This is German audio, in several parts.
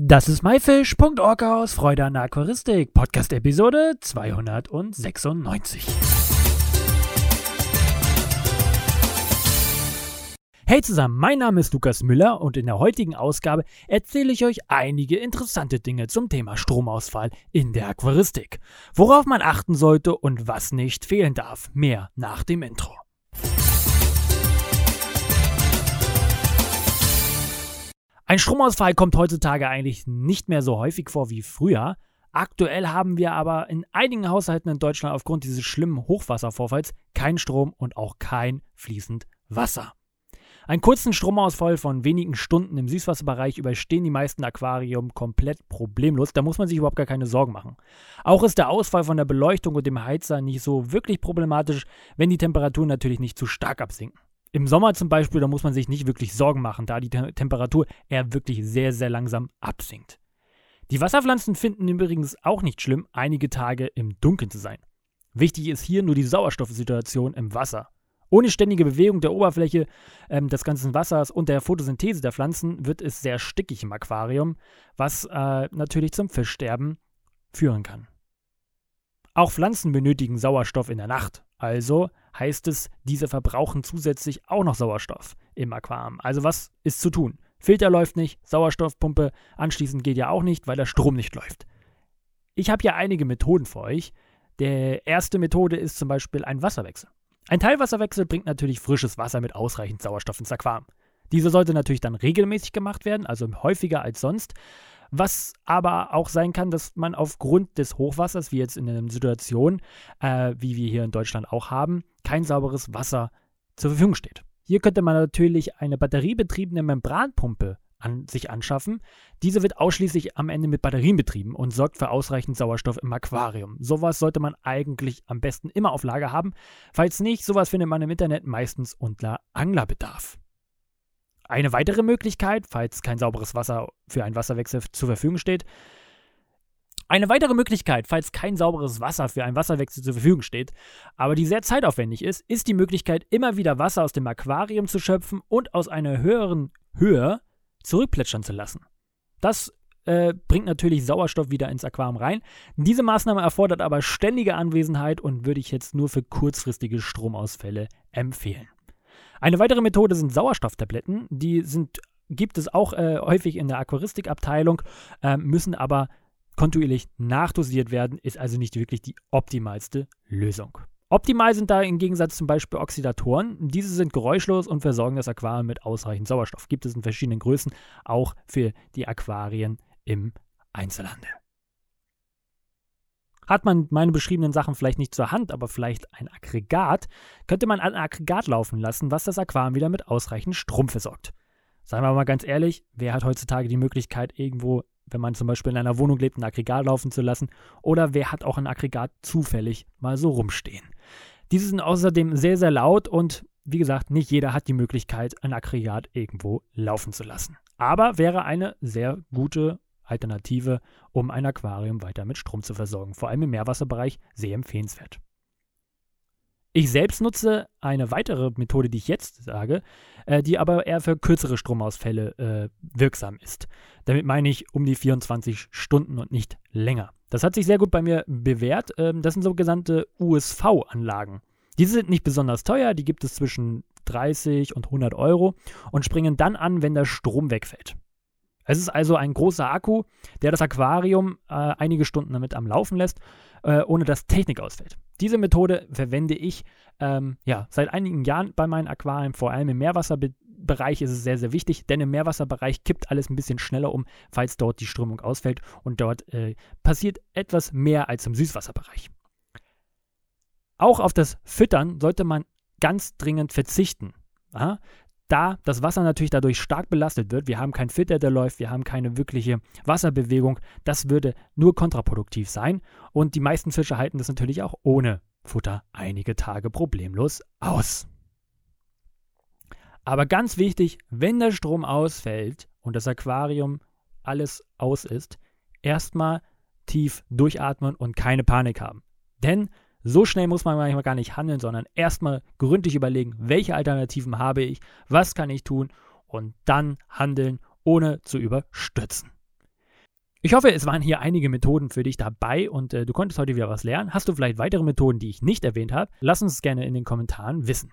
Das ist myfish.org aus Freude an der Aquaristik, Podcast-Episode 296. Hey zusammen, mein Name ist Lukas Müller und in der heutigen Ausgabe erzähle ich euch einige interessante Dinge zum Thema Stromausfall in der Aquaristik. Worauf man achten sollte und was nicht fehlen darf. Mehr nach dem Intro. Ein Stromausfall kommt heutzutage eigentlich nicht mehr so häufig vor wie früher. Aktuell haben wir aber in einigen Haushalten in Deutschland aufgrund dieses schlimmen Hochwasservorfalls kein Strom und auch kein fließend Wasser. Einen kurzen Stromausfall von wenigen Stunden im Süßwasserbereich überstehen die meisten Aquarium komplett problemlos. Da muss man sich überhaupt gar keine Sorgen machen. Auch ist der Ausfall von der Beleuchtung und dem Heizer nicht so wirklich problematisch, wenn die Temperaturen natürlich nicht zu stark absinken. Im Sommer zum Beispiel, da muss man sich nicht wirklich Sorgen machen, da die Te Temperatur eher wirklich sehr, sehr langsam absinkt. Die Wasserpflanzen finden übrigens auch nicht schlimm, einige Tage im Dunkeln zu sein. Wichtig ist hier nur die Sauerstoffsituation im Wasser. Ohne ständige Bewegung der Oberfläche ähm, des ganzen Wassers und der Photosynthese der Pflanzen wird es sehr stickig im Aquarium, was äh, natürlich zum Fischsterben führen kann. Auch Pflanzen benötigen Sauerstoff in der Nacht. Also heißt es, diese verbrauchen zusätzlich auch noch Sauerstoff im Aquarium. Also was ist zu tun? Filter läuft nicht, Sauerstoffpumpe anschließend geht ja auch nicht, weil der Strom nicht läuft. Ich habe ja einige Methoden für euch. Der erste Methode ist zum Beispiel ein Wasserwechsel. Ein Teilwasserwechsel bringt natürlich frisches Wasser mit ausreichend Sauerstoff ins Aquarium. Diese sollte natürlich dann regelmäßig gemacht werden, also häufiger als sonst. Was aber auch sein kann, dass man aufgrund des Hochwassers, wie jetzt in einer Situation, äh, wie wir hier in Deutschland auch haben, kein sauberes Wasser zur Verfügung steht. Hier könnte man natürlich eine batteriebetriebene Membranpumpe an sich anschaffen. Diese wird ausschließlich am Ende mit Batterien betrieben und sorgt für ausreichend Sauerstoff im Aquarium. Sowas sollte man eigentlich am besten immer auf Lager haben. Falls nicht, sowas findet man im Internet meistens unter Anglerbedarf. Eine weitere Möglichkeit, falls kein sauberes Wasser für einen Wasserwechsel zur Verfügung steht, eine weitere Möglichkeit, falls kein sauberes Wasser für einen Wasserwechsel zur Verfügung steht, aber die sehr zeitaufwendig ist, ist die Möglichkeit, immer wieder Wasser aus dem Aquarium zu schöpfen und aus einer höheren Höhe zurückplätschern zu lassen. Das äh, bringt natürlich Sauerstoff wieder ins Aquarium rein. Diese Maßnahme erfordert aber ständige Anwesenheit und würde ich jetzt nur für kurzfristige Stromausfälle empfehlen. Eine weitere Methode sind Sauerstofftabletten. Die sind, gibt es auch äh, häufig in der Aquaristikabteilung, äh, müssen aber kontinuierlich nachdosiert werden, ist also nicht wirklich die optimalste Lösung. Optimal sind da im Gegensatz zum Beispiel Oxidatoren. Diese sind geräuschlos und versorgen das Aquarium mit ausreichend Sauerstoff. Gibt es in verschiedenen Größen, auch für die Aquarien im Einzelhandel. Hat man meine beschriebenen Sachen vielleicht nicht zur Hand, aber vielleicht ein Aggregat, könnte man ein Aggregat laufen lassen, was das Aquarium wieder mit ausreichend Strom versorgt. Seien wir mal ganz ehrlich, wer hat heutzutage die Möglichkeit, irgendwo wenn man zum Beispiel in einer Wohnung lebt, ein Aggregat laufen zu lassen. Oder wer hat auch ein Aggregat zufällig mal so rumstehen. Diese sind außerdem sehr, sehr laut und wie gesagt, nicht jeder hat die Möglichkeit, ein Aggregat irgendwo laufen zu lassen. Aber wäre eine sehr gute Alternative, um ein Aquarium weiter mit Strom zu versorgen. Vor allem im Meerwasserbereich sehr empfehlenswert. Ich selbst nutze eine weitere Methode, die ich jetzt sage, äh, die aber eher für kürzere Stromausfälle äh, wirksam ist. Damit meine ich um die 24 Stunden und nicht länger. Das hat sich sehr gut bei mir bewährt. Ähm, das sind sogenannte USV-Anlagen. Diese sind nicht besonders teuer, die gibt es zwischen 30 und 100 Euro und springen dann an, wenn der Strom wegfällt. Es ist also ein großer Akku, der das Aquarium äh, einige Stunden damit am Laufen lässt, äh, ohne dass Technik ausfällt. Diese Methode verwende ich ähm, ja, seit einigen Jahren bei meinen Aquarien, vor allem im Meerwasserbereich ist es sehr, sehr wichtig, denn im Meerwasserbereich kippt alles ein bisschen schneller um, falls dort die Strömung ausfällt und dort äh, passiert etwas mehr als im Süßwasserbereich. Auch auf das Füttern sollte man ganz dringend verzichten. Aha da das Wasser natürlich dadurch stark belastet wird, wir haben keinen Filter, der läuft, wir haben keine wirkliche Wasserbewegung, das würde nur kontraproduktiv sein. Und die meisten Fische halten das natürlich auch ohne Futter einige Tage problemlos aus. Aber ganz wichtig, wenn der Strom ausfällt und das Aquarium alles aus ist, erstmal tief durchatmen und keine Panik haben. Denn so schnell muss man manchmal gar nicht handeln, sondern erstmal gründlich überlegen, welche Alternativen habe ich, was kann ich tun und dann handeln, ohne zu überstürzen. Ich hoffe, es waren hier einige Methoden für dich dabei und äh, du konntest heute wieder was lernen. Hast du vielleicht weitere Methoden, die ich nicht erwähnt habe? Lass uns gerne in den Kommentaren wissen.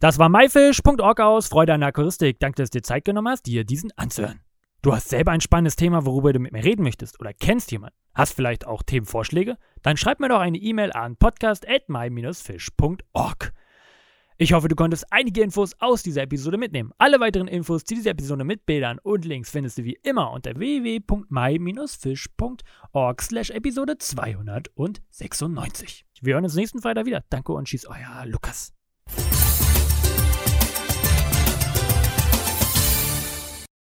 Das war myfish.org aus Freude an der Aquaristik. Danke, dass du dir Zeit genommen hast, dir diesen anzuhören. Du hast selber ein spannendes Thema, worüber du mit mir reden möchtest oder kennst jemanden, hast vielleicht auch Themenvorschläge? Dann schreib mir doch eine E-Mail an podcast@my-fish.org. Ich hoffe, du konntest einige Infos aus dieser Episode mitnehmen. Alle weiteren Infos zu dieser Episode mit Bildern und Links findest du wie immer unter www.my-fish.org slash Episode 296. Wir hören uns nächsten Freitag wieder. Danke und schieß euer Lukas.